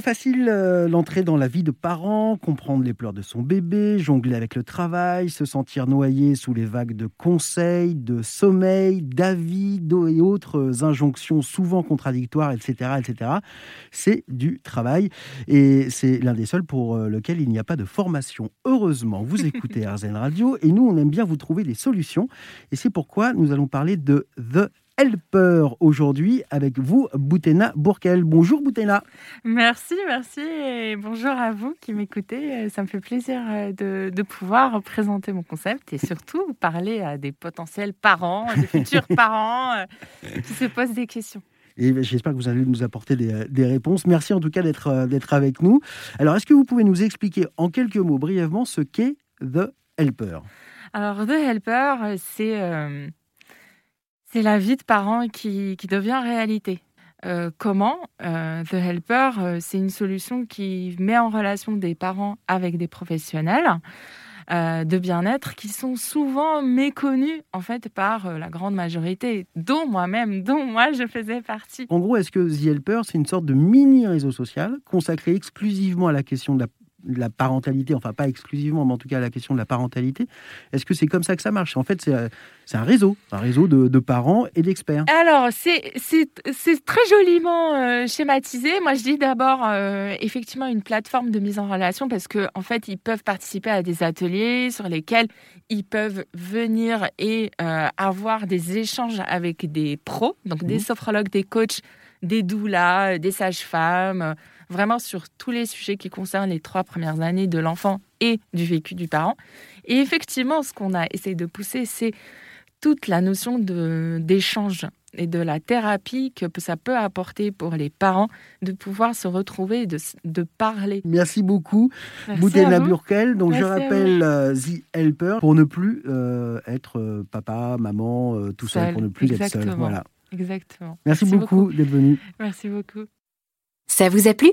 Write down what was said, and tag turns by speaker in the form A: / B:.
A: Pas facile euh, l'entrée dans la vie de parents, comprendre les pleurs de son bébé, jongler avec le travail, se sentir noyé sous les vagues de conseils, de sommeil, d'avis et autres injonctions souvent contradictoires, etc. etc. C'est du travail et c'est l'un des seuls pour euh, lequel il n'y a pas de formation. Heureusement, vous écoutez RZN Radio et nous, on aime bien vous trouver des solutions et c'est pourquoi nous allons parler de The Helper aujourd'hui avec vous, Boutena Bourkel. Bonjour Boutena.
B: Merci, merci et bonjour à vous qui m'écoutez. Ça me fait plaisir euh, de, pouvoir présenter mon concept et surtout parler à des potentiels parents, des futurs parents euh, qui se posent des questions.
A: Et j'espère que vous allez nous apporter des, des, réponses. Merci en tout cas d'être euh, d'être avec nous. Alors, est-ce que vous pouvez nous expliquer en quelques mots brièvement ce qu'est The Helper?
B: Alors, The Helper, c'est c'est la vie de parents qui, qui devient réalité. Euh, comment euh, The Helper, euh, c'est une solution qui met en relation des parents avec des professionnels de bien-être qui sont souvent méconnus en fait par la grande majorité, dont moi-même, dont moi je faisais partie.
A: En gros, est-ce que The Helper, c'est une sorte de mini réseau social consacré exclusivement à la question de la la parentalité, enfin pas exclusivement, mais en tout cas la question de la parentalité. Est-ce que c'est comme ça que ça marche? En fait, c'est un réseau, un réseau de, parents et d'experts.
B: Alors, c'est très joliment euh, schématisé. Moi, je dis d'abord euh, effectivement une plateforme de mise en relation parce qu'en en fait, ils peuvent participer à des ateliers sur lesquels ils peuvent venir et euh, avoir des échanges avec des pros, donc des mmh. sophrologues, des coachs, des doulas, des sages-femmes vraiment sur tous les sujets qui concernent les trois premières années de l'enfant et du vécu du parent. Et effectivement, ce qu'on a essayé de pousser, c'est toute la notion d'échange et de la thérapie que ça peut apporter pour les parents de pouvoir se retrouver, de, de parler.
A: Merci beaucoup, Boudena Burkel. Donc je rappelle euh, The Helper pour ne plus euh, être euh, papa, maman, tout seul, pour ne plus être seul. Voilà.
B: Exactement.
A: Merci, beaucoup d'être venu.
B: Merci beaucoup.
C: Ça vous a plu?